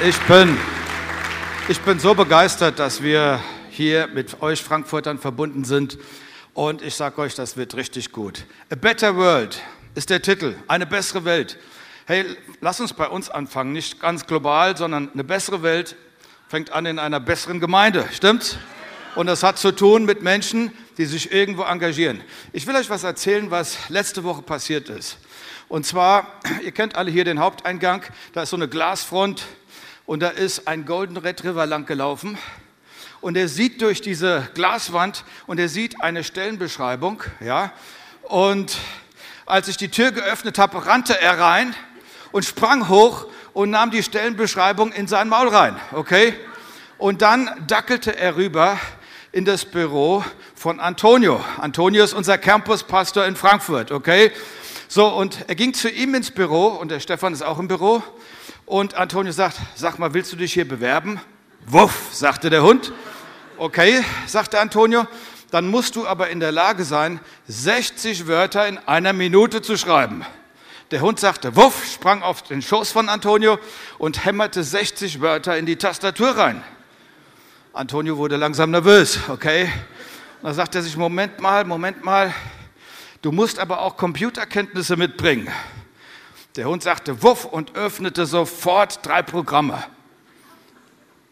Ich bin, ich bin so begeistert, dass wir hier mit euch Frankfurtern verbunden sind. Und ich sage euch, das wird richtig gut. A Better World ist der Titel. Eine bessere Welt. Hey, lass uns bei uns anfangen. Nicht ganz global, sondern eine bessere Welt fängt an in einer besseren Gemeinde. Stimmt's? Und das hat zu tun mit Menschen, die sich irgendwo engagieren. Ich will euch was erzählen, was letzte Woche passiert ist. Und zwar, ihr kennt alle hier den Haupteingang, da ist so eine Glasfront und da ist ein Golden Retriever lang gelaufen und er sieht durch diese Glaswand und er sieht eine Stellenbeschreibung, ja. Und als ich die Tür geöffnet habe, rannte er rein und sprang hoch und nahm die Stellenbeschreibung in sein Maul rein, okay? Und dann dackelte er rüber in das Büro von Antonio. Antonio ist unser Campuspastor in Frankfurt, okay? So, und er ging zu ihm ins Büro und der Stefan ist auch im Büro und Antonio sagt, sag mal, willst du dich hier bewerben? Wuff, sagte der Hund. Okay, sagte Antonio, dann musst du aber in der Lage sein, 60 Wörter in einer Minute zu schreiben. Der Hund sagte Wuff, sprang auf den Schoß von Antonio und hämmerte 60 Wörter in die Tastatur rein. Antonio wurde langsam nervös, okay? Da sagte er sich, Moment mal, Moment mal, du musst aber auch Computerkenntnisse mitbringen. Der Hund sagte Wuff und öffnete sofort drei Programme.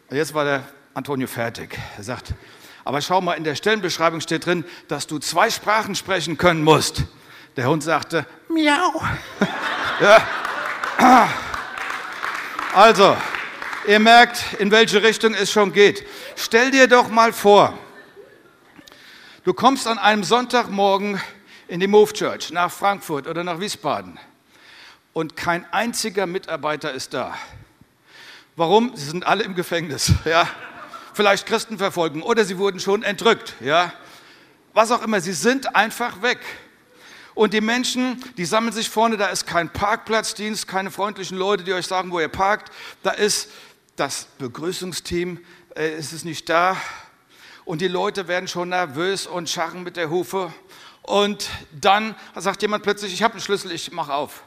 Jetzt war der Antonio fertig. Er sagt, aber schau mal, in der Stellenbeschreibung steht drin, dass du zwei Sprachen sprechen können musst. Der Hund sagte, miau. ja. Also, ihr merkt, in welche Richtung es schon geht. Stell dir doch mal vor, du kommst an einem Sonntagmorgen in die Move Church nach Frankfurt oder nach Wiesbaden und kein einziger Mitarbeiter ist da. Warum? Sie sind alle im Gefängnis, ja. Vielleicht Christenverfolgung oder sie wurden schon entrückt, ja. Was auch immer, sie sind einfach weg. Und die Menschen, die sammeln sich vorne, da ist kein Parkplatzdienst, keine freundlichen Leute, die euch sagen, wo ihr parkt. Da ist das Begrüßungsteam, äh, ist es nicht da. Und die Leute werden schon nervös und scharren mit der Hufe. Und dann sagt jemand plötzlich, ich habe einen Schlüssel, ich mache auf.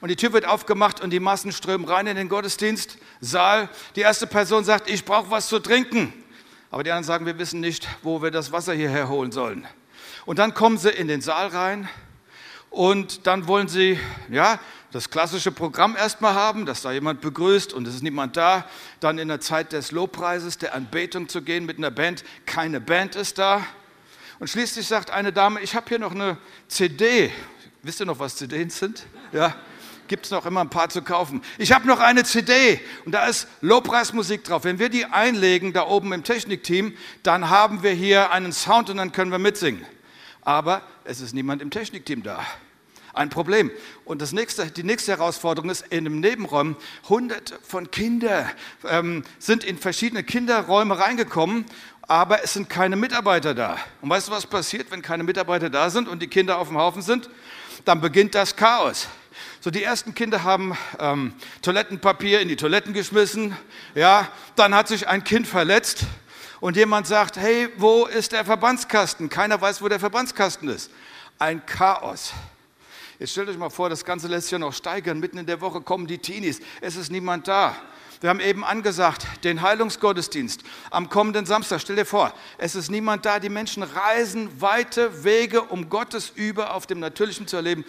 Und die Tür wird aufgemacht und die Massen strömen rein in den Gottesdienstsaal. Die erste Person sagt, ich brauche was zu trinken. Aber die anderen sagen, wir wissen nicht, wo wir das Wasser hierher holen sollen. Und dann kommen sie in den Saal rein und dann wollen sie, ja, das klassische Programm erstmal haben, dass da jemand begrüßt und es ist niemand da. Dann in der Zeit des Lobpreises, der Anbetung zu gehen mit einer Band. Keine Band ist da. Und schließlich sagt eine Dame, ich habe hier noch eine CD. Wisst ihr noch, was CDs sind? Ja, gibt es noch immer ein paar zu kaufen. Ich habe noch eine CD und da ist Lobpreismusik drauf. Wenn wir die einlegen da oben im Technikteam, dann haben wir hier einen Sound und dann können wir mitsingen. Aber es ist niemand im Technikteam da. Ein Problem. Und das nächste, die nächste Herausforderung ist, in einem Nebenraum, hunderte von Kindern ähm, sind in verschiedene Kinderräume reingekommen, aber es sind keine Mitarbeiter da. Und weißt du, was passiert, wenn keine Mitarbeiter da sind und die Kinder auf dem Haufen sind? Dann beginnt das Chaos. So, die ersten Kinder haben ähm, Toilettenpapier in die Toiletten geschmissen. Ja, dann hat sich ein Kind verletzt und jemand sagt, hey, wo ist der Verbandskasten? Keiner weiß, wo der Verbandskasten ist. Ein Chaos. Jetzt stellt euch mal vor, das Ganze lässt sich ja noch steigern. Mitten in der Woche kommen die Teenies. Es ist niemand da. Wir haben eben angesagt, den Heilungsgottesdienst am kommenden Samstag. Stell dir vor, es ist niemand da. Die Menschen reisen weite Wege, um Gottes über auf dem Natürlichen zu erleben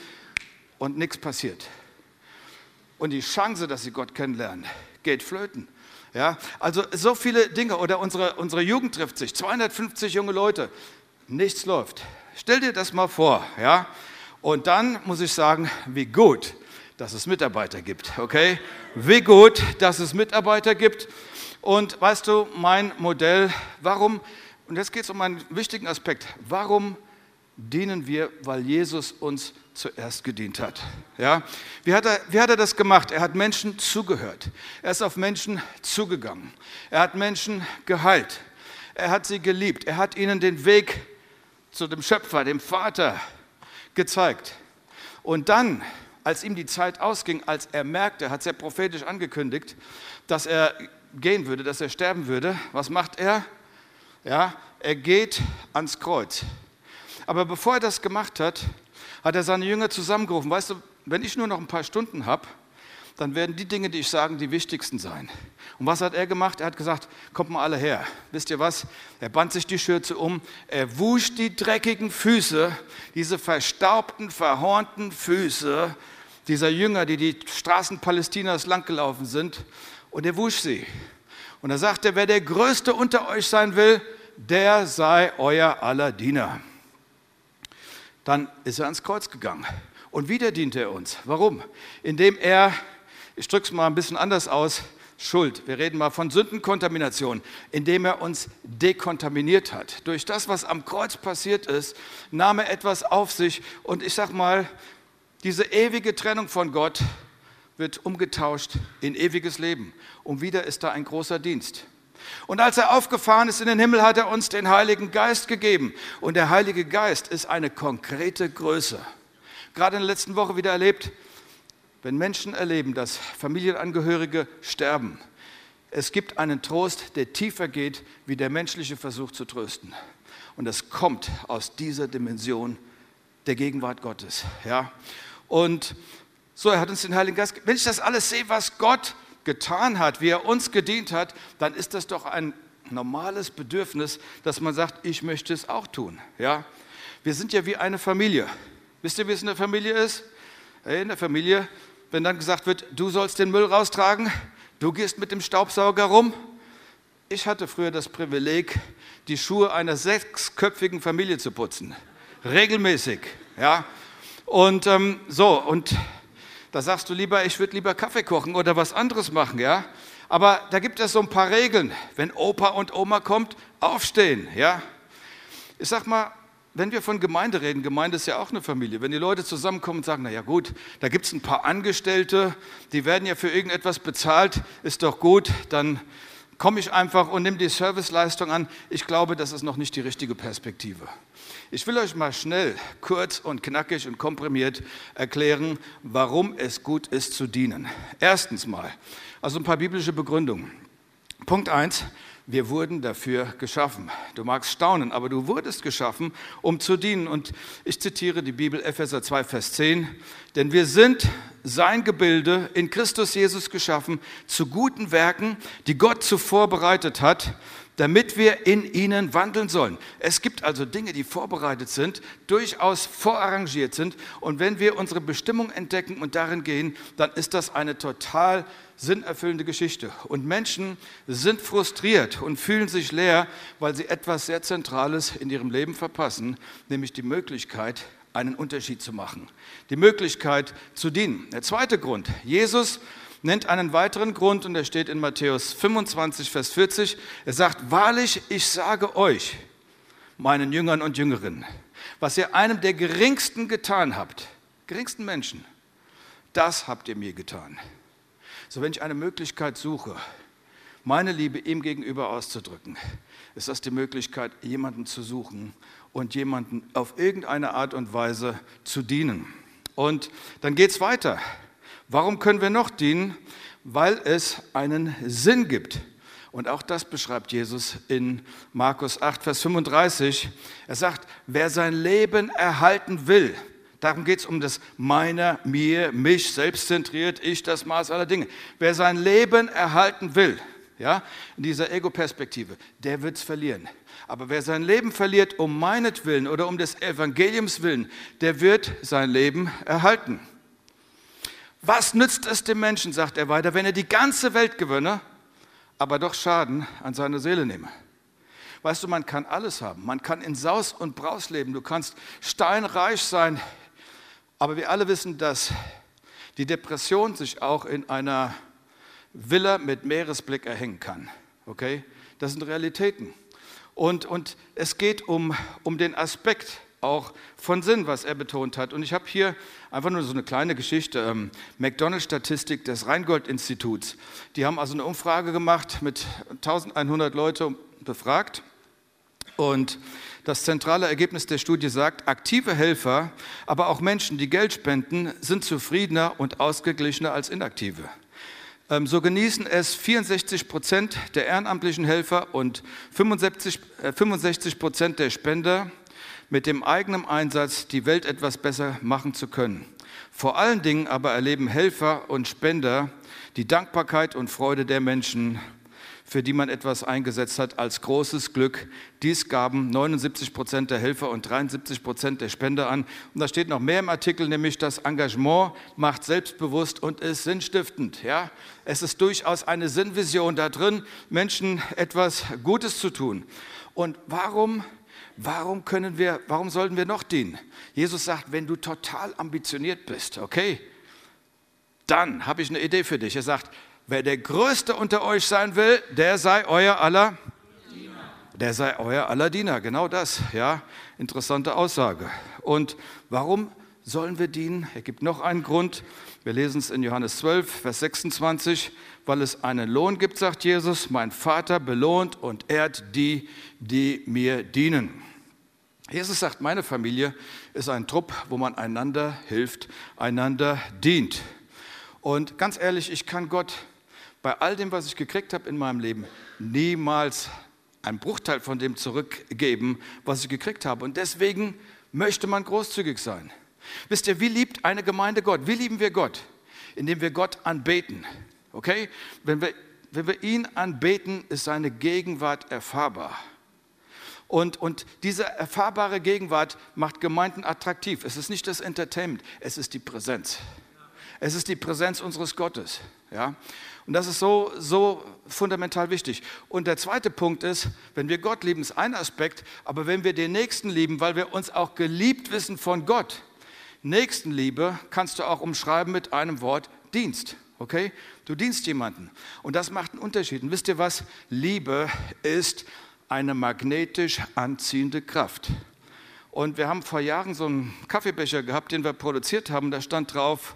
und nichts passiert. Und die Chance, dass sie Gott kennenlernen, geht flöten. Ja, also so viele Dinge. Oder unsere, unsere Jugend trifft sich, 250 junge Leute, nichts läuft. Stell dir das mal vor. Ja? Und dann muss ich sagen, wie gut, dass es Mitarbeiter gibt. Okay? Wie gut, dass es Mitarbeiter gibt. Und weißt du, mein Modell, warum, und jetzt geht es um einen wichtigen Aspekt, warum dienen wir, weil Jesus uns zuerst gedient hat. Ja? Wie, hat er, wie hat er das gemacht? Er hat Menschen zugehört. Er ist auf Menschen zugegangen. Er hat Menschen geheilt. Er hat sie geliebt. Er hat ihnen den Weg zu dem Schöpfer, dem Vater, gezeigt. Und dann, als ihm die Zeit ausging, als er merkte, hat sehr prophetisch angekündigt, dass er gehen würde, dass er sterben würde, was macht er? Ja, er geht ans Kreuz. Aber bevor er das gemacht hat, hat er seine Jünger zusammengerufen. Weißt du, wenn ich nur noch ein paar Stunden habe, dann werden die Dinge, die ich sage, die wichtigsten sein. Und was hat er gemacht? Er hat gesagt, kommt mal alle her. Wisst ihr was? Er band sich die Schürze um, er wusch die dreckigen Füße, diese verstaubten, verhornten Füße dieser Jünger, die die Straßen Palästinas langgelaufen sind, und er wusch sie. Und er sagte, wer der Größte unter euch sein will, der sei euer aller Diener. Dann ist er ans Kreuz gegangen. Und wieder diente er uns. Warum? Indem er, ich drücke es mal ein bisschen anders aus, Schuld. Wir reden mal von Sündenkontamination, indem er uns dekontaminiert hat. Durch das, was am Kreuz passiert ist, nahm er etwas auf sich und ich sag mal, diese ewige Trennung von Gott wird umgetauscht in ewiges Leben. Und wieder ist da ein großer Dienst. Und als er aufgefahren ist in den Himmel, hat er uns den Heiligen Geist gegeben. Und der Heilige Geist ist eine konkrete Größe. Gerade in der letzten Woche wieder erlebt, wenn Menschen erleben, dass Familienangehörige sterben, es gibt einen Trost, der tiefer geht, wie der menschliche Versuch zu trösten. Und es kommt aus dieser Dimension der Gegenwart Gottes. Ja? Und so, er hat uns den Heiligen Geist. Wenn ich das alles sehe, was Gott getan hat, wie er uns gedient hat, dann ist das doch ein normales Bedürfnis, dass man sagt, ich möchte es auch tun. Ja? Wir sind ja wie eine Familie. Wisst ihr, wie es in der Familie ist? In der Familie, wenn dann gesagt wird, du sollst den Müll raustragen, du gehst mit dem Staubsauger rum. Ich hatte früher das Privileg, die Schuhe einer sechsköpfigen Familie zu putzen. Regelmäßig. Ja? Und ähm, so, und da sagst du lieber, ich würde lieber Kaffee kochen oder was anderes machen, ja? Aber da gibt es so ein paar Regeln. Wenn Opa und Oma kommt, aufstehen, ja? Ich sag mal, wenn wir von Gemeinde reden, Gemeinde ist ja auch eine Familie. Wenn die Leute zusammenkommen und sagen, na ja gut, da gibt es ein paar Angestellte, die werden ja für irgendetwas bezahlt, ist doch gut, dann komme ich einfach und nehme die Serviceleistung an. Ich glaube, das ist noch nicht die richtige Perspektive. Ich will euch mal schnell, kurz und knackig und komprimiert erklären, warum es gut ist zu dienen. Erstens mal, also ein paar biblische Begründungen. Punkt eins: wir wurden dafür geschaffen. Du magst staunen, aber du wurdest geschaffen, um zu dienen. Und ich zitiere die Bibel Epheser 2, Vers 10. Denn wir sind sein Gebilde in Christus Jesus geschaffen zu guten Werken, die Gott zuvor bereitet hat, damit wir in ihnen wandeln sollen. Es gibt also Dinge, die vorbereitet sind, durchaus vorarrangiert sind. Und wenn wir unsere Bestimmung entdecken und darin gehen, dann ist das eine total sinnerfüllende Geschichte. Und Menschen sind frustriert und fühlen sich leer, weil sie etwas sehr Zentrales in ihrem Leben verpassen, nämlich die Möglichkeit, einen Unterschied zu machen, die Möglichkeit zu dienen. Der zweite Grund, Jesus nennt einen weiteren Grund und der steht in Matthäus 25, Vers 40. Er sagt, wahrlich, ich sage euch, meinen Jüngern und Jüngerinnen, was ihr einem der geringsten getan habt, geringsten Menschen, das habt ihr mir getan. So, wenn ich eine Möglichkeit suche, meine Liebe ihm gegenüber auszudrücken, ist das die Möglichkeit, jemanden zu suchen und jemanden auf irgendeine Art und Weise zu dienen. Und dann geht es weiter. Warum können wir noch dienen? Weil es einen Sinn gibt. Und auch das beschreibt Jesus in Markus 8, Vers 35. Er sagt, wer sein Leben erhalten will, darum geht es um das meiner, mir, mich, selbstzentriert, ich, das Maß aller Dinge. Wer sein Leben erhalten will, ja, in dieser Ego-Perspektive, der wird es verlieren. Aber wer sein Leben verliert um meinetwillen oder um des Evangeliums willen, der wird sein Leben erhalten. Was nützt es dem Menschen, sagt er weiter, wenn er die ganze Welt gewönne, aber doch Schaden an seine Seele nehme? Weißt du, man kann alles haben. Man kann in Saus und Braus leben. Du kannst steinreich sein. Aber wir alle wissen, dass die Depression sich auch in einer Villa mit Meeresblick erhängen kann. Okay? Das sind Realitäten. Und, und es geht um, um den Aspekt, auch von Sinn, was er betont hat. Und ich habe hier einfach nur so eine kleine Geschichte, ähm, McDonald-Statistik des Rheingold-Instituts. Die haben also eine Umfrage gemacht mit 1100 Leute befragt. Und das zentrale Ergebnis der Studie sagt, aktive Helfer, aber auch Menschen, die Geld spenden, sind zufriedener und ausgeglichener als inaktive. Ähm, so genießen es 64 Prozent der ehrenamtlichen Helfer und 65 äh, Prozent der Spender mit dem eigenen Einsatz die Welt etwas besser machen zu können. Vor allen Dingen aber erleben Helfer und Spender die Dankbarkeit und Freude der Menschen, für die man etwas eingesetzt hat, als großes Glück. Dies gaben 79 Prozent der Helfer und 73 Prozent der Spender an. Und da steht noch mehr im Artikel, nämlich das Engagement macht selbstbewusst und ist sinnstiftend. Ja? Es ist durchaus eine Sinnvision da drin, Menschen etwas Gutes zu tun. Und warum warum können wir, warum sollten wir noch dienen? Jesus sagt, wenn du total ambitioniert bist, okay, dann habe ich eine Idee für dich. Er sagt, wer der Größte unter euch sein will, der sei euer aller Diener. Der sei euer aller Diener, genau das, ja, interessante Aussage. Und warum sollen wir dienen? Er gibt noch einen Grund. Wir lesen es in Johannes 12, Vers 26, weil es einen Lohn gibt, sagt Jesus, mein Vater belohnt und ehrt die, die mir dienen. Jesus sagt, meine Familie ist ein Trupp, wo man einander hilft, einander dient. Und ganz ehrlich, ich kann Gott bei all dem, was ich gekriegt habe in meinem Leben, niemals einen Bruchteil von dem zurückgeben, was ich gekriegt habe. Und deswegen möchte man großzügig sein. Wisst ihr, wie liebt eine Gemeinde Gott? Wie lieben wir Gott? Indem wir Gott anbeten. Okay? Wenn wir, wenn wir ihn anbeten, ist seine Gegenwart erfahrbar. Und, und diese erfahrbare Gegenwart macht Gemeinden attraktiv. Es ist nicht das Entertainment, es ist die Präsenz. Es ist die Präsenz unseres Gottes. Ja? Und das ist so, so fundamental wichtig. Und der zweite Punkt ist, wenn wir Gott lieben, ist ein Aspekt, aber wenn wir den Nächsten lieben, weil wir uns auch geliebt wissen von Gott, Nächstenliebe kannst du auch umschreiben mit einem Wort Dienst. Okay? Du dienst jemanden. Und das macht einen Unterschied. Und wisst ihr was? Liebe ist eine magnetisch anziehende Kraft. Und wir haben vor Jahren so einen Kaffeebecher gehabt, den wir produziert haben. Da stand drauf,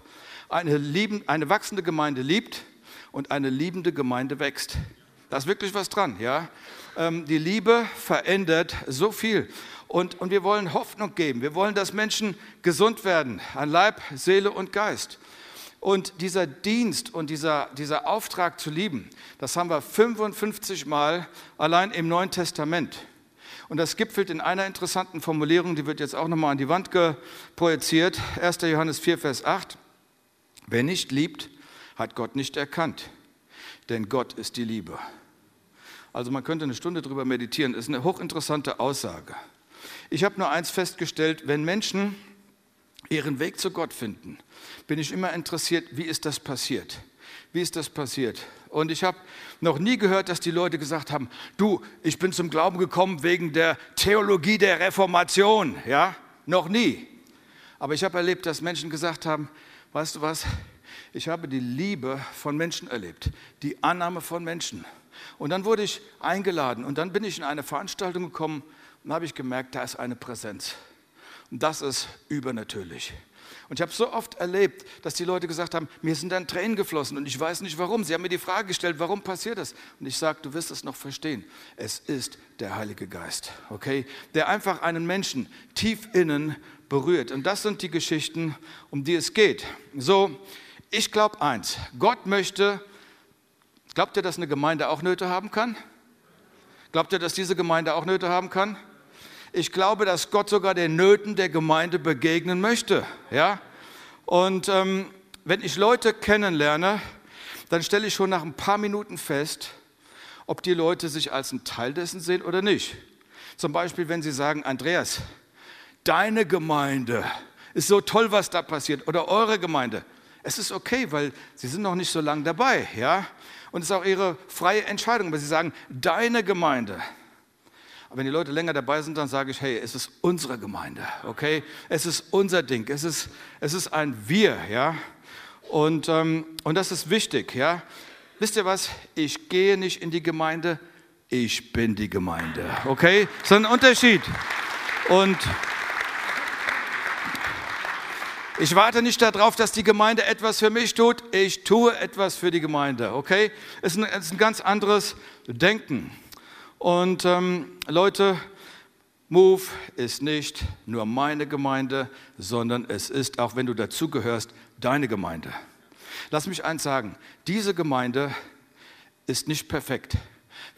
eine, lieben, eine wachsende Gemeinde liebt und eine liebende Gemeinde wächst. Da ist wirklich was dran, ja. Ähm, die Liebe verändert so viel. Und, und wir wollen Hoffnung geben. Wir wollen, dass Menschen gesund werden, an Leib, Seele und Geist. Und dieser Dienst und dieser, dieser Auftrag zu lieben, das haben wir 55 Mal allein im Neuen Testament. Und das gipfelt in einer interessanten Formulierung, die wird jetzt auch nochmal an die Wand projiziert. 1. Johannes 4, Vers 8. Wer nicht liebt, hat Gott nicht erkannt, denn Gott ist die Liebe. Also man könnte eine Stunde darüber meditieren, das ist eine hochinteressante Aussage. Ich habe nur eins festgestellt, wenn Menschen ihren Weg zu Gott finden, bin ich immer interessiert, wie ist das passiert? Wie ist das passiert? Und ich habe noch nie gehört, dass die Leute gesagt haben, du, ich bin zum Glauben gekommen wegen der Theologie der Reformation. Ja, noch nie. Aber ich habe erlebt, dass Menschen gesagt haben, weißt du was, ich habe die Liebe von Menschen erlebt, die Annahme von Menschen. Und dann wurde ich eingeladen und dann bin ich in eine Veranstaltung gekommen und habe ich gemerkt, da ist eine Präsenz. Und das ist übernatürlich. Und ich habe so oft erlebt, dass die Leute gesagt haben, mir sind dann Tränen geflossen und ich weiß nicht warum. Sie haben mir die Frage gestellt, warum passiert das? Und ich sage, du wirst es noch verstehen. Es ist der Heilige Geist, okay? Der einfach einen Menschen tief innen berührt. Und das sind die Geschichten, um die es geht. So, ich glaube eins, Gott möchte, glaubt ihr, dass eine Gemeinde auch Nöte haben kann? Glaubt ihr, dass diese Gemeinde auch Nöte haben kann? Ich glaube, dass Gott sogar den Nöten der Gemeinde begegnen möchte. Ja? Und ähm, wenn ich Leute kennenlerne, dann stelle ich schon nach ein paar Minuten fest, ob die Leute sich als ein Teil dessen sehen oder nicht. Zum Beispiel, wenn sie sagen, Andreas, deine Gemeinde ist so toll, was da passiert, oder eure Gemeinde. Es ist okay, weil sie sind noch nicht so lange dabei, ja. Und es ist auch ihre freie Entscheidung, aber sie sagen, deine Gemeinde. Aber wenn die Leute länger dabei sind, dann sage ich, hey, es ist unsere Gemeinde, okay? Es ist unser Ding, es ist, es ist ein Wir, ja? Und, ähm, und das ist wichtig, ja? Wisst ihr was? Ich gehe nicht in die Gemeinde, ich bin die Gemeinde, okay? Das ist ein Unterschied. Und ich warte nicht darauf, dass die Gemeinde etwas für mich tut, ich tue etwas für die Gemeinde, okay? Es ist ist ein ganz anderes Denken. Und ähm, Leute, Move ist nicht nur meine Gemeinde, sondern es ist, auch wenn du dazugehörst, deine Gemeinde. Lass mich eins sagen, diese Gemeinde ist nicht perfekt,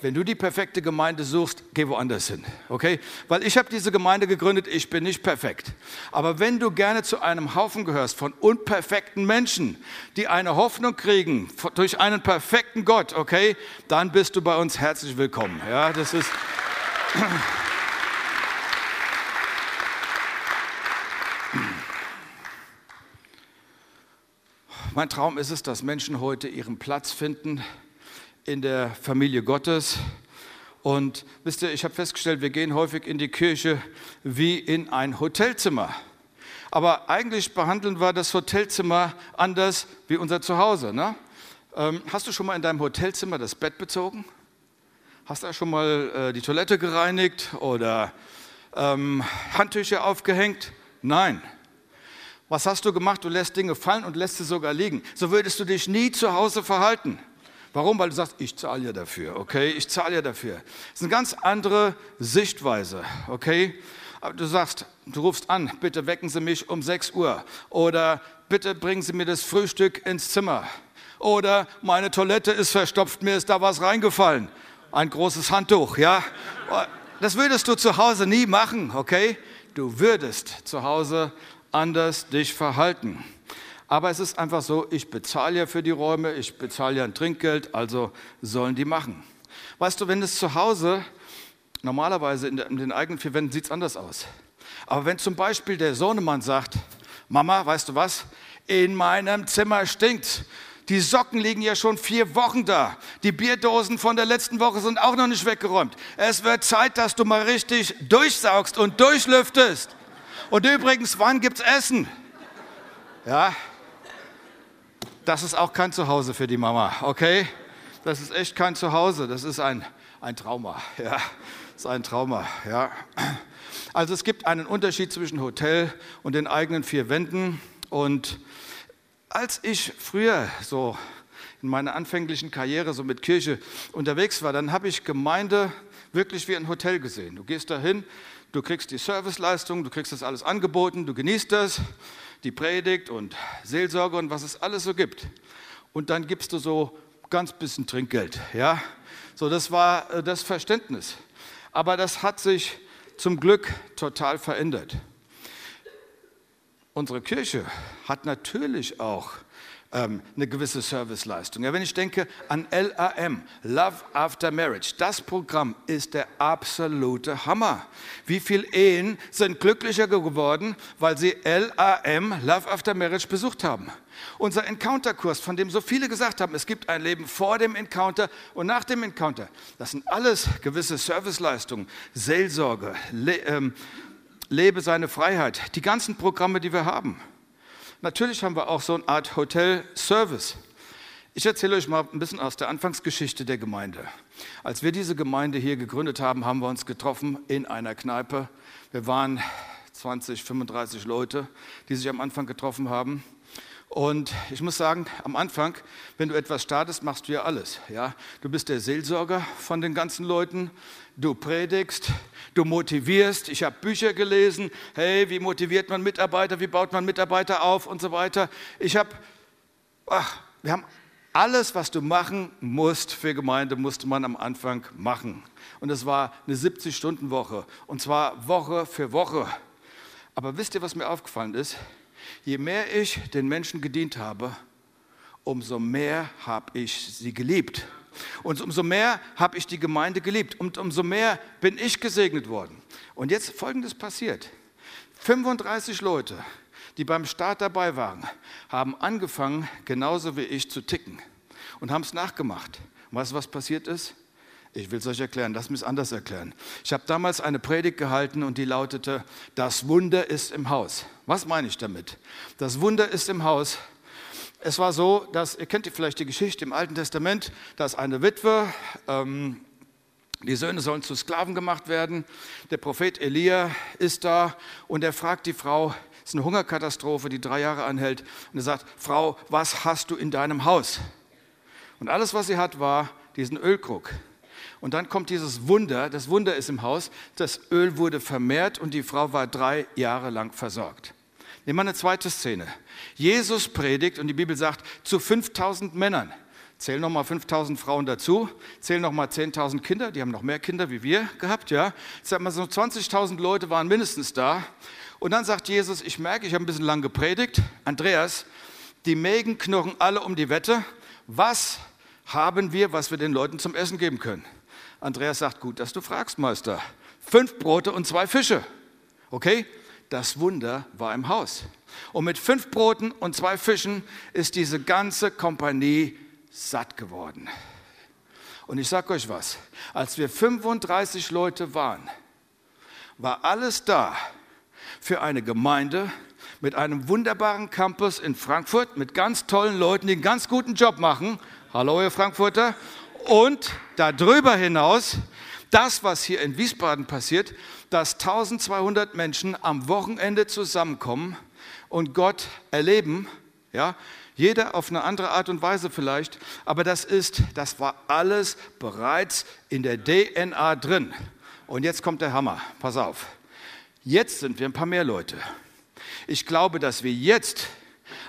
Wenn du die perfekte Gemeinde suchst, geh woanders hin, okay? Weil ich habe diese Gemeinde gegründet, ich bin nicht perfekt. Aber wenn du gerne zu einem Haufen gehörst von unperfekten Menschen, die eine Hoffnung kriegen durch einen perfekten Gott, okay? Dann bist du bei uns herzlich willkommen. Ja, das ist Mein Traum ist es, dass Menschen heute ihren Platz finden in der Familie Gottes. Und wisst ihr, ich habe festgestellt, wir gehen häufig in die Kirche wie in ein Hotelzimmer. Aber eigentlich behandeln wir das Hotelzimmer anders wie unser Zuhause. Ne? Ähm, hast du schon mal in deinem Hotelzimmer das Bett bezogen? Hast du schon mal äh, die Toilette gereinigt oder ähm, Handtücher aufgehängt? Nein. Was hast du gemacht? Du lässt Dinge fallen und lässt sie sogar liegen. So würdest du dich nie zu Hause verhalten. Warum? Weil du sagst, ich zahle ja dafür, okay? Ich zahle ja dafür. Das ist eine ganz andere Sichtweise, okay? Aber du sagst, du rufst an, bitte wecken Sie mich um 6 Uhr oder bitte bringen Sie mir das Frühstück ins Zimmer oder meine Toilette ist verstopft, mir ist da was reingefallen. Ein großes Handtuch, ja? Das würdest du zu Hause nie machen, okay? Du würdest zu Hause anders dich verhalten. Aber es ist einfach so, ich bezahle ja für die Räume, ich bezahle ja ein Trinkgeld, also sollen die machen. Weißt du, wenn es zu Hause, normalerweise in, den eigenen vier Wänden sieht es anders aus. Aber wenn zum Beispiel der Sohnemann sagt, Mama, weißt du was, in meinem Zimmer stinkt. Die Socken liegen ja schon vier Wochen da. Die Bierdosen von der letzten Woche sind auch noch nicht weggeräumt. Es wird Zeit, dass du mal richtig durchsaugst und durchlüftest. Und übrigens, wann gibt's Essen? Ja, das ist auch kein Zuhause für die Mama, okay? Das ist echt kein Zuhause, das ist ein, ein Trauma, ja, das ist ein Trauma, ja. Also es gibt einen Unterschied zwischen Hotel und den eigenen vier Wänden. Und als ich früher so in meiner anfänglichen Karriere so mit Kirche unterwegs war, dann habe ich Gemeinde wirklich wie ein Hotel gesehen. Du gehst dahin, Du kriegst die Serviceleistung, du kriegst das alles angeboten, du genießt das, die Predigt und Seelsorge und was es alles so gibt. Und dann gibst du so ganz bisschen Trinkgeld, ja? So, das war äh, das Verständnis. Aber das hat sich zum Glück total verändert. Unsere Kirche hat natürlich auch ähm, eine gewisse Serviceleistung. Ja, wenn ich denke an LAM, Love After Marriage, das Programm ist der absolute Hammer. Wie viele Ehen sind glücklicher geworden, weil sie LAM, Love After Marriage, besucht haben? Unser Encounter-Kurs, von dem so viele gesagt haben, es gibt ein Leben vor dem Encounter und nach dem Encounter. Das sind alles gewisse Serviceleistungen, Seelsorge, Le ähm, lebe seine Freiheit, die ganzen Programme, die wir haben. Natürlich haben wir auch so eine Art Hotel-Service. Ich erzähle euch mal ein bisschen aus der Anfangsgeschichte der Gemeinde. Als wir diese Gemeinde hier gegründet haben, haben wir uns getroffen in einer Kneipe. Wir waren 20, 35 Leute, die sich am Anfang getroffen haben. Und ich muss sagen, am Anfang, wenn du etwas startest, machst du ja alles. Ja? Du bist der Seelsorger von den ganzen Leuten, du predigst, du motivierst. Ich habe Bücher gelesen, hey, wie motiviert man Mitarbeiter, wie baut man Mitarbeiter auf und so weiter. Ich habe, wir haben alles, was du machen musst für Gemeinde, musste man am Anfang machen. Und es war eine 70-Stunden-Woche und zwar Woche für Woche. Aber wisst ihr, was mir aufgefallen ist? Je mehr ich den Menschen gedient habe, umso mehr habe ich sie geliebt. Und umso mehr habe ich die Gemeinde geliebt. Und umso mehr bin ich gesegnet worden. Und jetzt Folgendes passiert. 35 Leute, die beim Start dabei waren, haben angefangen, genauso wie ich zu ticken und haben es nachgemacht. Und weißt du, was passiert ist? Ich will es euch erklären, lass mich es anders erklären. Ich habe damals eine Predigt gehalten und die lautete, das Wunder ist im Haus. Was meine ich damit? Das Wunder ist im Haus. Es war so, dass, ihr kennt vielleicht die Geschichte im Alten Testament, dass eine Witwe, ähm, die Söhne sollen zu Sklaven gemacht werden. Der Prophet Elia ist da und er fragt die Frau, es ist eine Hungerkatastrophe, die drei Jahre anhält, und er sagt, Frau, was hast du in deinem Haus? Und alles, was sie hat, war diesen Ölkrug. Und dann kommt dieses Wunder, das Wunder ist im Haus, das Öl wurde vermehrt und die Frau war drei Jahre lang versorgt. Nehmen wir eine zweite Szene. Jesus predigt und die Bibel sagt zu 5000 Männern. Zähl nochmal 5000 Frauen dazu, zähl nochmal 10.000 Kinder, die haben noch mehr Kinder wie wir gehabt, ja. Sag mal, so 20.000 Leute waren mindestens da. Und dann sagt Jesus, ich merke, ich habe ein bisschen lang gepredigt. Andreas, die Mägen knurren alle um die Wette. Was haben wir, was wir den Leuten zum Essen geben können? Andreas sagt, gut, dass du fragst, Meister. Fünf Brote und zwei Fische. Okay? Das Wunder war im Haus. Und mit fünf Broten und zwei Fischen ist diese ganze Kompanie satt geworden. Und ich sage euch was, als wir 35 Leute waren, war alles da für eine Gemeinde mit einem wunderbaren Campus in Frankfurt, mit ganz tollen Leuten, die einen ganz guten Job machen. Hallo, ihr Frankfurter. Und darüber hinaus, das, was hier in Wiesbaden passiert, dass 1200 Menschen am Wochenende zusammenkommen und Gott erleben, ja, jeder auf eine andere Art und Weise vielleicht, aber das ist, das war alles bereits in der DNA drin. Und jetzt kommt der Hammer, pass auf. Jetzt sind wir ein paar mehr Leute. Ich glaube, dass wir jetzt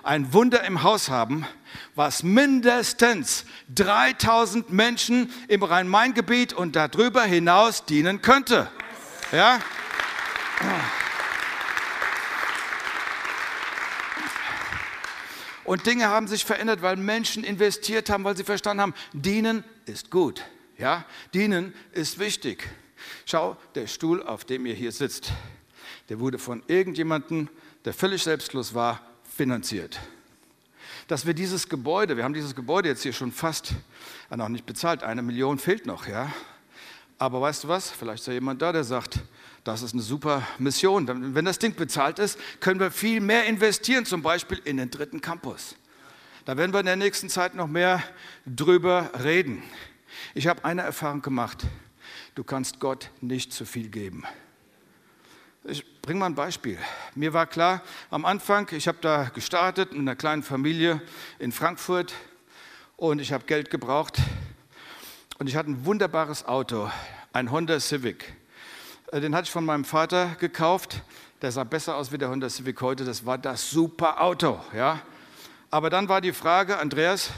ein Wunder im Haus haben, was mindestens 3000 Menschen im Rhein-Main-Gebiet und darüber hinaus dienen könnte. Ja? Und Dinge haben sich verändert, weil Menschen investiert haben, weil sie verstanden haben, dienen ist gut. Ja? Dienen ist wichtig. Schau, der Stuhl, auf dem ihr hier sitzt, der wurde von irgendjemandem, der völlig selbstlos war, finanziert. Dass wir dieses Gebäude, wir haben dieses Gebäude jetzt hier schon fast noch nicht bezahlt, eine Million fehlt noch, ja. Aber weißt du was? Vielleicht ist ja jemand da, der sagt, das ist eine super Mission. Wenn das Ding bezahlt ist, können wir viel mehr investieren, zum Beispiel in den dritten Campus. Da werden wir in der nächsten Zeit noch mehr drüber reden. Ich habe eine Erfahrung gemacht. Du kannst Gott nicht zu viel geben. Ich bringe mal ein Beispiel. Mir war klar, am Anfang, ich habe da gestartet in einer kleinen Familie in Frankfurt und ich habe Geld gebraucht und ich hatte ein wunderbares Auto, ein Honda Civic. Äh, den hatte ich von meinem Vater gekauft. Der sah besser aus wie der Honda Civic heute. Das war das super Auto. Ja? Aber dann war die Frage, Andreas,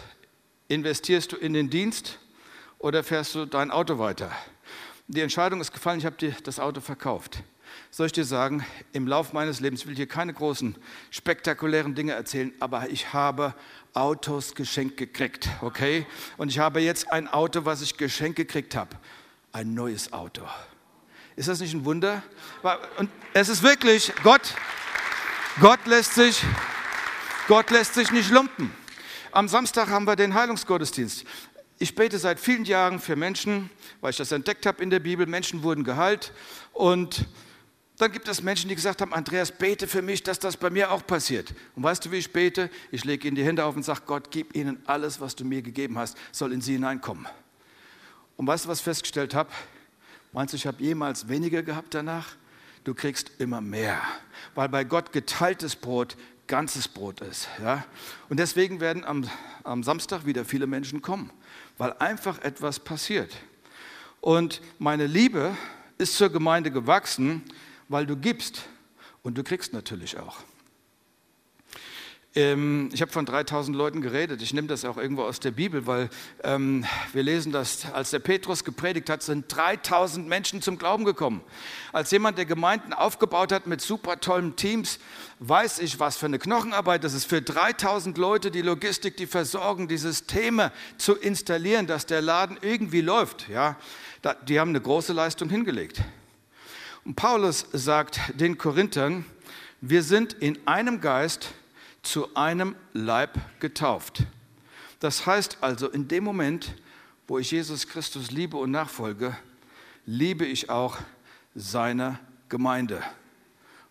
investierst du in den Dienst oder fährst du dein Auto weiter? Die Entscheidung ist gefallen, ich habe dir das Auto verkauft soll ich dir sagen, im Lauf meines Lebens, ich will hier keine großen, spektakulären Dinge erzählen, aber ich habe Autos geschenkt gekriegt, okay? Und ich habe jetzt ein Auto, was ich geschenkt gekriegt habe. Ein neues Auto. Ist das nicht ein Wunder? Und es ist wirklich, Gott, Gott lässt sich, Gott lässt sich nicht lumpen. Am Samstag haben wir den Heilungsgottesdienst. Ich bete seit vielen Jahren für Menschen, weil ich das entdeckt habe in der Bibel. Menschen wurden geheilt und dann gibt es Menschen, die gesagt haben, Andreas, bete für mich, dass das bei mir auch passiert. Und weißt du, wie ich bete? Ich lege ihnen die Hände auf und sage, Gott, gib ihnen alles, was du mir gegeben hast, soll in sie hineinkommen. Und weißt du, was ich festgestellt habe? Meinst du, ich habe jemals weniger gehabt danach? Du kriegst immer mehr, weil bei Gott geteiltes Brot ganzes Brot ist. Ja? Und deswegen werden am, am Samstag wieder viele Menschen kommen, weil einfach etwas passiert. Und meine Liebe ist zur Gemeinde gewachsen, weil du gibst und du kriegst natürlich auch. Ähm, ich habe von 3000 Leuten geredet. Ich nehme das auch irgendwo aus der Bibel, weil ähm, wir lesen, dass als der Petrus gepredigt hat, sind 3000 Menschen zum Glauben gekommen. Als jemand, der Gemeinden aufgebaut hat mit super tollen Teams, weiß ich, was für eine Knochenarbeit das ist, für 3000 Leute die Logistik, die Versorgung, die Systeme zu installieren, dass der Laden irgendwie läuft. Ja, die haben eine große Leistung hingelegt. Und Paulus sagt den Korinthern, wir sind in einem Geist zu einem Leib getauft. Das heißt also, in dem Moment, wo ich Jesus Christus liebe und nachfolge, liebe ich auch seine Gemeinde.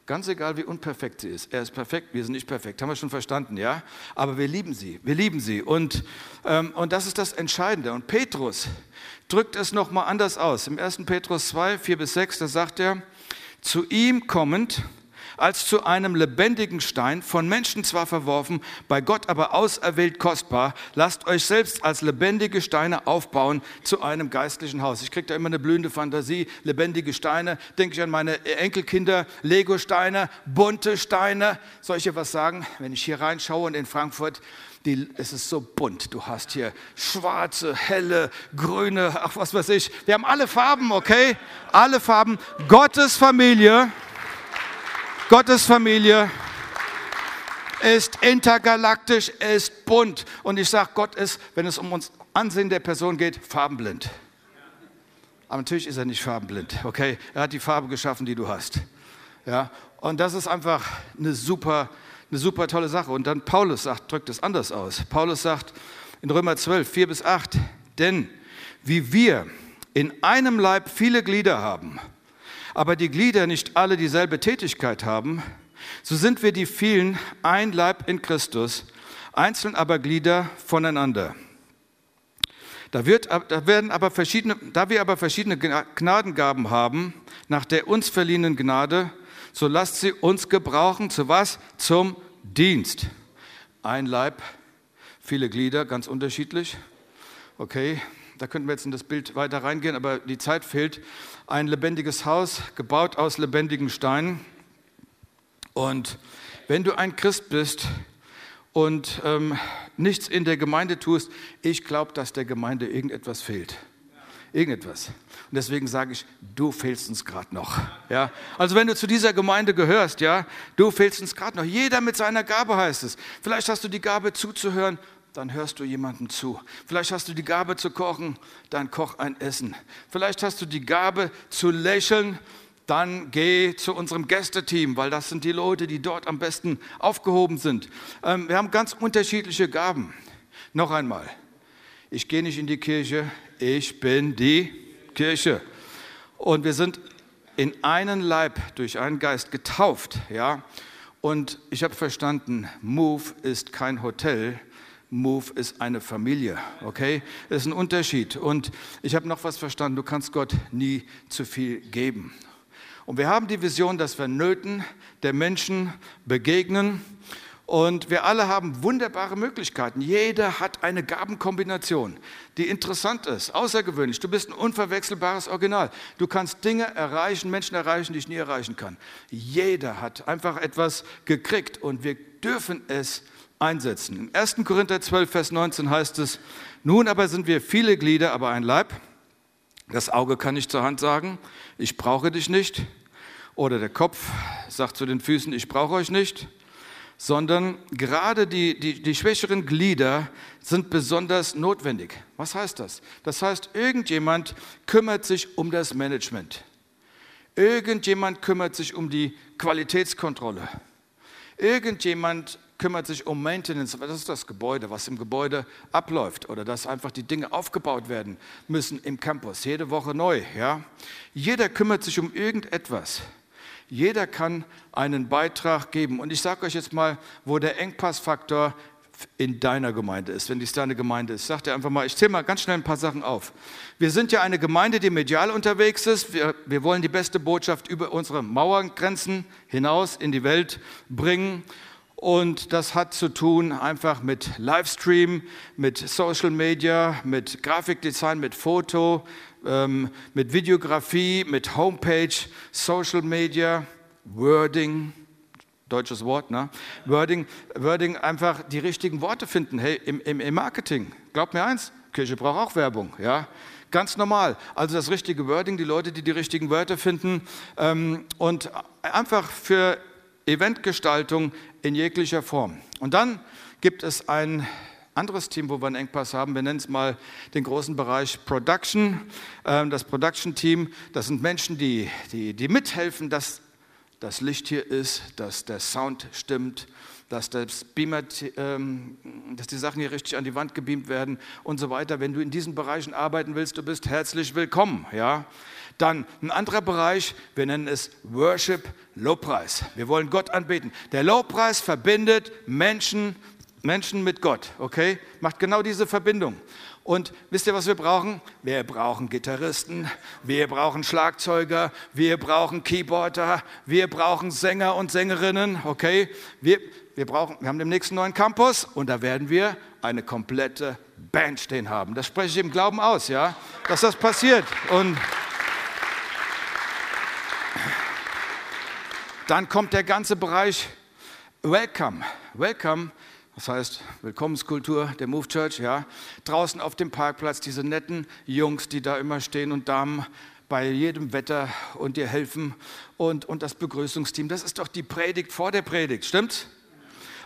Ganz egal, wie unperfekt sie ist. Er ist perfekt, wir sind nicht perfekt. Haben wir schon verstanden, ja? Aber wir lieben sie, wir lieben sie. Und, ähm, und das ist das Entscheidende. Und Petrus drückt es nochmal anders aus. Im 1. Petrus 2, 4 bis 6, da sagt er, zu ihm kommend als zu einem lebendigen Stein, von Menschen zwar verworfen, bei Gott aber auserwählt kostbar. Lasst euch selbst als lebendige Steine aufbauen zu einem geistlichen Haus. Ich kriege da immer eine blühende Fantasie, lebendige Steine. Denke ich an meine Enkelkinder, Lego-Steine, bunte Steine. Dir was sagen? Wenn ich hier reinschaue und in Frankfurt, die, es ist so bunt. Du hast hier schwarze, helle, grüne, ach was weiß ich. Wir haben alle Farben, okay? Alle Farben. Gottes Familie, Gottes Familie ist intergalaktisch, ist bunt. Und ich sage, Gott ist, wenn es um uns Ansehen der Person geht, farbenblind. Aber natürlich ist er nicht farbenblind, okay? Er hat die Farbe geschaffen, die du hast. Ja? Und das ist einfach eine super eine super tolle Sache. Und dann Paulus sagt, drückt es anders aus. Paulus sagt in Römer 12, 4 bis 8, denn wie wir in einem Leib viele Glieder haben, aber die Glieder nicht alle dieselbe Tätigkeit haben, so sind wir die vielen ein Leib in Christus, einzeln aber Glieder voneinander. Da, wird, da, werden aber verschiedene, da wir aber verschiedene Gnadengaben haben, nach der uns verliehenen Gnade, so lasst sie uns gebrauchen. Zu was? Zum Dienst. Ein Leib, viele Glieder, ganz unterschiedlich. Okay, da könnten wir jetzt in das Bild weiter reingehen, aber die Zeit fehlt. Ein lebendiges Haus, gebaut aus lebendigen Steinen. Und wenn du ein Christ bist und ähm, nichts in der Gemeinde tust, ich glaube, dass der Gemeinde irgendetwas fehlt. Irgendetwas. Und deswegen sage ich, du fehlst uns gerade noch. Ja? Also wenn du zu dieser Gemeinde gehörst, ja, du fehlst uns gerade noch. Jeder mit seiner Gabe heißt es. Vielleicht hast du die Gabe zuzuhören, dann hörst du jemandem zu. Vielleicht hast du die Gabe zu kochen, dann koch ein Essen. Vielleicht hast du die Gabe zu lächeln, dann geh zu unserem Gästeteam, weil das sind die Leute, die dort am besten aufgehoben sind. Ähm, wir haben ganz unterschiedliche Gaben. Noch einmal, ich gehe nicht in die Kirche, ich bin die Kirche. Und wir sind in einen Leib durch einen Geist getauft, ja. Und ich habe verstanden, Move ist kein Hotel, Move ist eine Familie, okay? Das ist ein Unterschied. Und ich habe noch was verstanden, du kannst Gott nie zu viel geben. Und wir haben die Vision, dass wir Nöten der Menschen begegnen und wir alle haben wunderbare Möglichkeiten. Jeder hat eine Gabenkombination, die interessant ist, außergewöhnlich. Du bist ein unverwechselbares Original. Du kannst Dinge erreichen, Menschen erreichen, die ich nie erreichen kann. Jeder hat einfach etwas gekriegt und wir dürfen es einsetzen. Im 1. Korinther 12, Vers 19 heißt es, nun aber sind wir viele Glieder, aber ein Leib. Das Auge kann nicht zur Hand sagen, ich brauche dich nicht. Oder der Kopf sagt zu den Füßen, ich brauche euch nicht sondern gerade die, die, die schwächeren Glieder sind besonders notwendig. Was heißt das? Das heißt, irgendjemand kümmert sich um das Management. Irgendjemand kümmert sich um die Qualitätskontrolle. Irgendjemand kümmert sich um Maintenance. Das ist das Gebäude, was im Gebäude abläuft oder dass einfach die Dinge aufgebaut werden müssen im Campus, jede Woche neu. Ja? Jeder kümmert sich um irgendetwas. Jeder kann einen Beitrag geben. Und ich sage euch jetzt mal, wo der Engpassfaktor in deiner Gemeinde ist, wenn dies deine Gemeinde ist. Sag dir einfach mal, ich zähle mal ganz schnell ein paar Sachen auf. Wir sind ja eine Gemeinde, die medial unterwegs ist. Wir, wir wollen die beste Botschaft über unsere Mauergrenzen hinaus in die Welt bringen. Und das hat zu tun einfach mit Livestream, mit Social Media, mit Grafikdesign, mit Foto, ähm, mit Videografie, mit Homepage, Social Media, Wording, deutsches Wort, ne? Wording, Wording einfach die richtigen Worte finden. Hey, im, im, im Marketing, glaubt mir eins, Kirche braucht auch Werbung, ja? Ganz normal. Also das richtige Wording, die Leute, die die richtigen Wörter finden ähm, und einfach für Eventgestaltung in jeglicher Form. Und dann gibt es ein anderes Team, wo wir einen Engpass haben. Wir nennen es mal den großen Bereich Production. Ähm, das Production-Team, das sind Menschen, die, die, die mithelfen, dass das Licht hier ist, dass der Sound stimmt, dass, das Beamer, ähm, dass die Sachen hier richtig an die Wand gebeamt werden und so weiter. Wenn du in diesen Bereichen arbeiten willst, du bist herzlich willkommen. Ja? Dann ein anderer Bereich, wir nennen es Worship, Lobpreis. Wir wollen Gott anbeten. Der Lobpreis verbindet Menschen Menschen mit Gott, okay? Macht genau diese Verbindung. Und wisst ihr, was wir brauchen? Wir brauchen Gitarristen, wir brauchen Schlagzeuger, wir brauchen Keyboarder, wir brauchen Sänger und Sängerinnen, okay? Wir, wir, brauchen, wir haben den nächsten neuen Campus und da werden wir eine komplette Band stehen haben. Das spreche ich im Glauben aus, ja, dass das passiert. Und dann kommt der ganze Bereich Welcome. Welcome das heißt Willkommenskultur der Move Church, ja. Draußen auf dem Parkplatz diese netten Jungs, die da immer stehen und Damen bei jedem Wetter und dir helfen und, und das Begrüßungsteam. Das ist doch die Predigt vor der Predigt, stimmt's?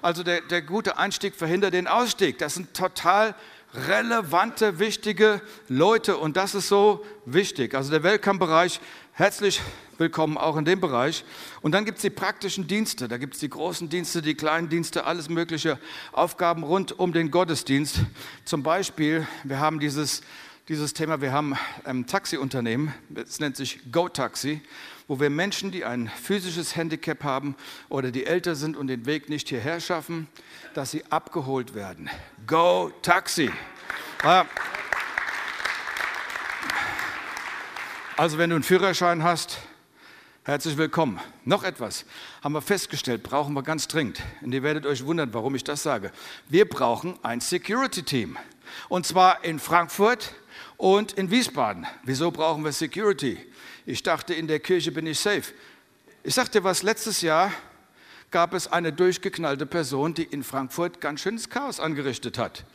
Also der, der gute Einstieg verhindert den Ausstieg. Das sind total relevante, wichtige Leute und das ist so wichtig. Also der Welcome-Bereich, herzlich willkommen auch in dem Bereich. Und dann gibt es die praktischen Dienste, da gibt es die großen Dienste, die kleinen Dienste, alles mögliche Aufgaben rund um den Gottesdienst. Zum Beispiel, wir haben dieses, dieses Thema, wir haben ein Taxiunternehmen, es nennt sich GoTaxi, wo wir Menschen, die ein physisches Handicap haben oder die älter sind und den Weg nicht hierher schaffen, dass sie abgeholt werden. GoTaxi. Also wenn du einen Führerschein hast, Herzlich willkommen. Noch etwas haben wir festgestellt, brauchen wir ganz dringend. Und ihr werdet euch wundern, warum ich das sage. Wir brauchen ein Security-Team. Und zwar in Frankfurt und in Wiesbaden. Wieso brauchen wir Security? Ich dachte, in der Kirche bin ich safe. Ich sagte was, letztes Jahr gab es eine durchgeknallte Person, die in Frankfurt ganz schönes Chaos angerichtet hat.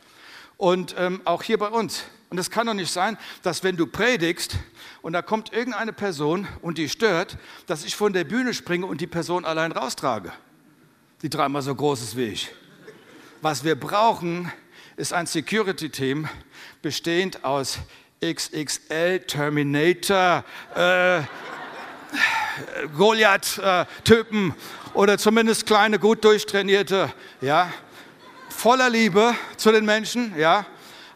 Und ähm, auch hier bei uns. Und es kann doch nicht sein, dass wenn du predigst und da kommt irgendeine Person und die stört, dass ich von der Bühne springe und die Person allein raustrage, die dreimal so groß ist wie ich. Was wir brauchen, ist ein Security-Team bestehend aus XXL Terminator, äh, Goliath-Typen oder zumindest kleine, gut durchtrainierte, ja, voller Liebe zu den Menschen, ja,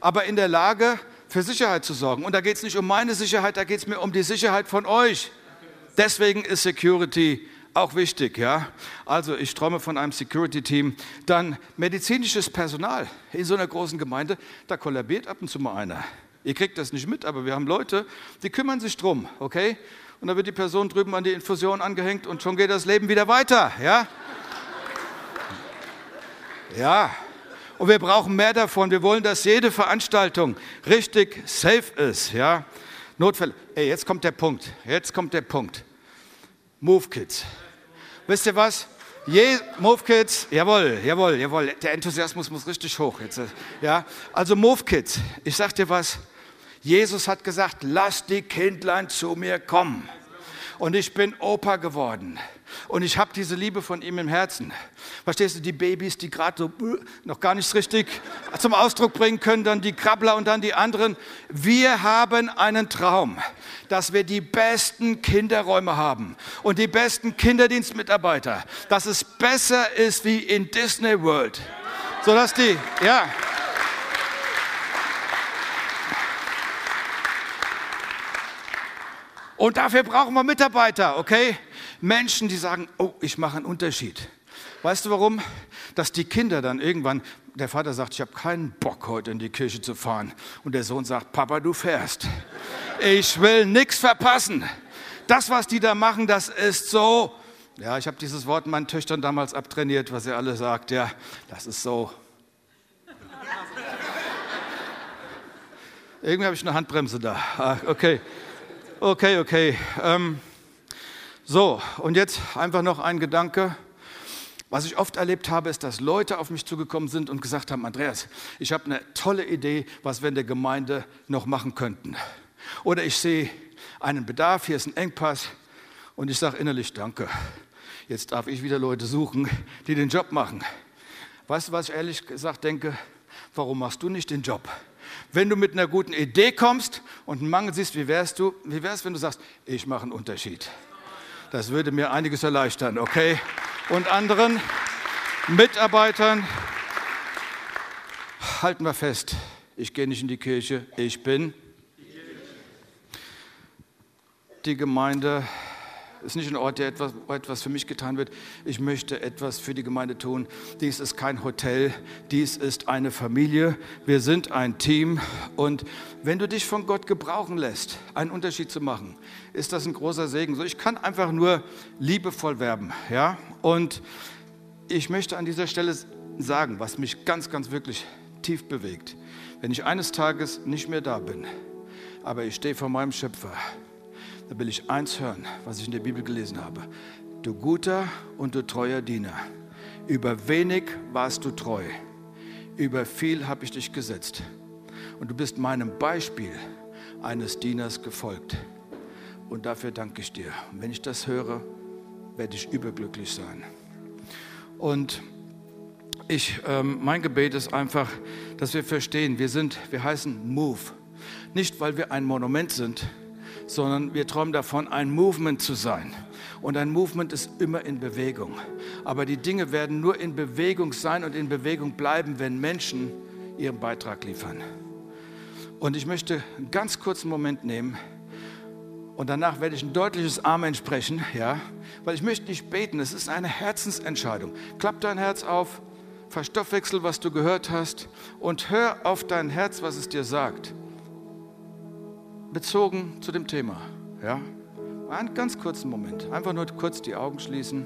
aber in der Lage, für Sicherheit zu sorgen. Und da geht es nicht um meine Sicherheit, da geht es mir um die Sicherheit von euch. Deswegen ist Security auch wichtig, ja. Also ich träume von einem Security-Team. Dann medizinisches Personal in so einer großen Gemeinde, da kollabiert ab und zu mal einer. Ihr kriegt das nicht mit, aber wir haben Leute, die kümmern sich drum, okay? Und da wird die Person drüben an die Infusion angehängt und schon geht das Leben wieder weiter, ja? Ja, und wir brauchen mehr davon. Wir wollen, dass jede Veranstaltung richtig safe ist. Ja? Notfälle. Ey, jetzt kommt der Punkt. Jetzt kommt der Punkt. Move Kids. Wisst ihr was? Je, Move Kids, jawohl, jawohl, jawohl. Der Enthusiasmus muss richtig hoch jetzt. Ja? Also Move Kids. Ich sag dir was. Jesus hat gesagt, lass die Kindlein zu mir kommen. Und ich bin Opa geworden. Und ich habe diese Liebe von ihm im Herzen. Verstehst du, die Babys, die gerade so äh, noch gar nichts richtig zum Ausdruck bringen können, dann die Krabbler und dann die anderen. Wir haben einen Traum, dass wir die besten Kinderräume haben und die besten Kinderdienstmitarbeiter, dass es besser ist wie in Disney World. Sodass die, ja. Und dafür brauchen wir Mitarbeiter, okay? Menschen, die sagen, oh, ich mache einen Unterschied. Weißt du warum? Dass die Kinder dann irgendwann, der Vater sagt, ich habe keinen Bock heute in die Kirche zu fahren. Und der Sohn sagt, Papa, du fährst. Ich will nichts verpassen. Das, was die da machen, das ist so. Ja, ich habe dieses Wort meinen Töchtern damals abtrainiert, was ihr alle sagt. Ja, das ist so. Irgendwie habe ich eine Handbremse da. Ah, okay, okay, okay. Ähm, so, und jetzt einfach noch ein Gedanke. Was ich oft erlebt habe, ist, dass Leute auf mich zugekommen sind und gesagt haben, Andreas, ich habe eine tolle Idee, was wir in der Gemeinde noch machen könnten. Oder ich sehe einen Bedarf, hier ist ein Engpass und ich sage innerlich Danke. Jetzt darf ich wieder Leute suchen, die den Job machen. Weißt du, was ich ehrlich gesagt denke? Warum machst du nicht den Job? Wenn du mit einer guten Idee kommst und einen Mangel siehst, wie wärst du? Wie wär's, wenn du sagst, ich mache einen Unterschied? Das würde mir einiges erleichtern, okay? Und anderen Mitarbeitern halten wir fest, ich gehe nicht in die Kirche, ich bin die Gemeinde ist nicht ein Ort, der etwas, etwas für mich getan wird. Ich möchte etwas für die Gemeinde tun. Dies ist kein Hotel, dies ist eine Familie. Wir sind ein Team. Und wenn du dich von Gott gebrauchen lässt, einen Unterschied zu machen, ist das ein großer Segen. So, ich kann einfach nur liebevoll werben. Ja? Und ich möchte an dieser Stelle sagen, was mich ganz, ganz wirklich tief bewegt. Wenn ich eines Tages nicht mehr da bin, aber ich stehe vor meinem Schöpfer, da will ich eins hören, was ich in der Bibel gelesen habe. Du guter und du treuer Diener, über wenig warst du treu, über viel habe ich dich gesetzt. Und du bist meinem Beispiel eines Dieners gefolgt. Und dafür danke ich dir. Und wenn ich das höre, werde ich überglücklich sein. Und ich, ähm, mein Gebet ist einfach, dass wir verstehen, wir sind, wir heißen Move. Nicht, weil wir ein Monument sind, sondern wir träumen davon, ein Movement zu sein. Und ein Movement ist immer in Bewegung. Aber die Dinge werden nur in Bewegung sein und in Bewegung bleiben, wenn Menschen ihren Beitrag liefern. Und ich möchte einen ganz kurzen Moment nehmen und danach werde ich ein deutliches Amen sprechen, ja, weil ich möchte nicht beten, es ist eine Herzensentscheidung. Klapp dein Herz auf, verstoffwechsel, was du gehört hast und hör auf dein Herz, was es dir sagt bezogen zu dem Thema. Ja? Einen ganz kurzen Moment. Einfach nur kurz die Augen schließen.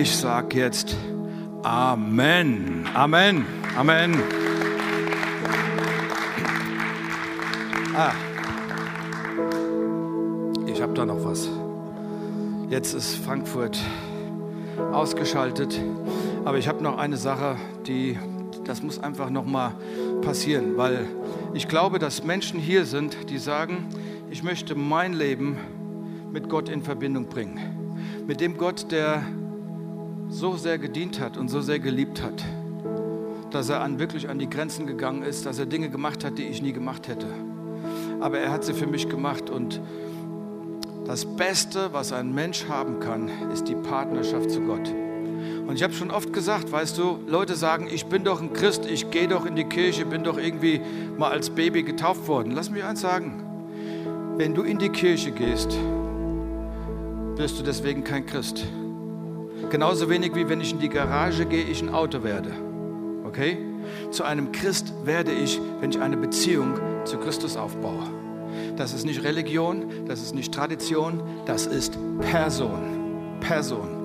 Ich sage jetzt Amen. Amen. Amen. Ah, ich habe da noch was. Jetzt ist Frankfurt ausgeschaltet, aber ich habe noch eine Sache, die das muss einfach noch mal passieren, weil ich glaube, dass Menschen hier sind, die sagen, ich möchte mein Leben mit Gott in Verbindung bringen. Mit dem Gott, der so sehr gedient hat und so sehr geliebt hat, dass er an, wirklich an die Grenzen gegangen ist, dass er Dinge gemacht hat, die ich nie gemacht hätte. Aber er hat sie für mich gemacht und das Beste, was ein Mensch haben kann, ist die Partnerschaft zu Gott. Und ich habe schon oft gesagt, weißt du, Leute sagen, ich bin doch ein Christ, ich gehe doch in die Kirche, bin doch irgendwie mal als Baby getauft worden. Lass mich eins sagen, wenn du in die Kirche gehst, bist du deswegen kein Christ. Genauso wenig wie wenn ich in die Garage gehe, ich ein Auto werde. Okay? Zu einem Christ werde ich, wenn ich eine Beziehung zu Christus aufbaue. Das ist nicht Religion, das ist nicht Tradition, das ist Person. Person.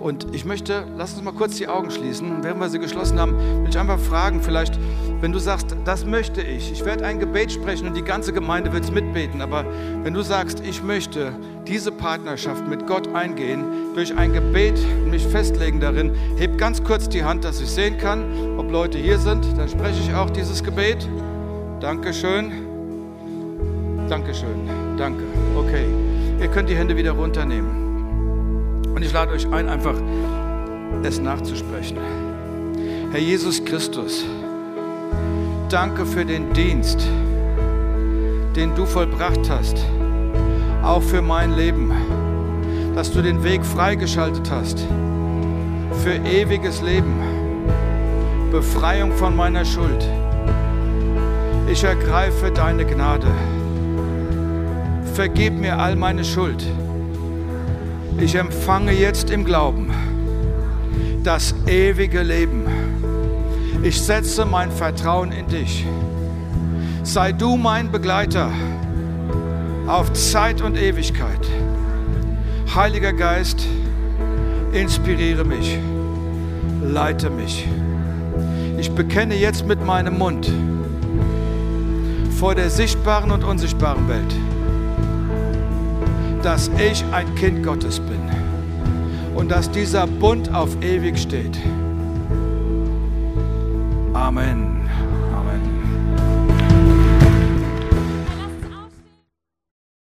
Und ich möchte, lass uns mal kurz die Augen schließen. Während wir sie geschlossen haben, will ich einfach fragen, vielleicht, wenn du sagst, das möchte ich, ich werde ein Gebet sprechen und die ganze Gemeinde wird es mitbeten, aber wenn du sagst, ich möchte diese Partnerschaft mit Gott eingehen, durch ein Gebet mich festlegen darin, heb ganz kurz die Hand, dass ich sehen kann, ob Leute hier sind, dann spreche ich auch dieses Gebet. Dankeschön. Dankeschön. Danke. Okay. Ihr könnt die Hände wieder runternehmen. Und ich lade euch ein, einfach es nachzusprechen. Herr Jesus Christus, danke für den Dienst, den du vollbracht hast, auch für mein Leben, dass du den Weg freigeschaltet hast für ewiges Leben, Befreiung von meiner Schuld. Ich ergreife deine Gnade. Vergib mir all meine Schuld ich empfange jetzt im Glauben das ewige Leben. Ich setze mein Vertrauen in dich. Sei du mein Begleiter auf Zeit und Ewigkeit. Heiliger Geist, inspiriere mich, leite mich. Ich bekenne jetzt mit meinem Mund vor der sichtbaren und unsichtbaren Welt, dass ich ein Kind Gottes bin und dass dieser Bund auf ewig steht. Amen.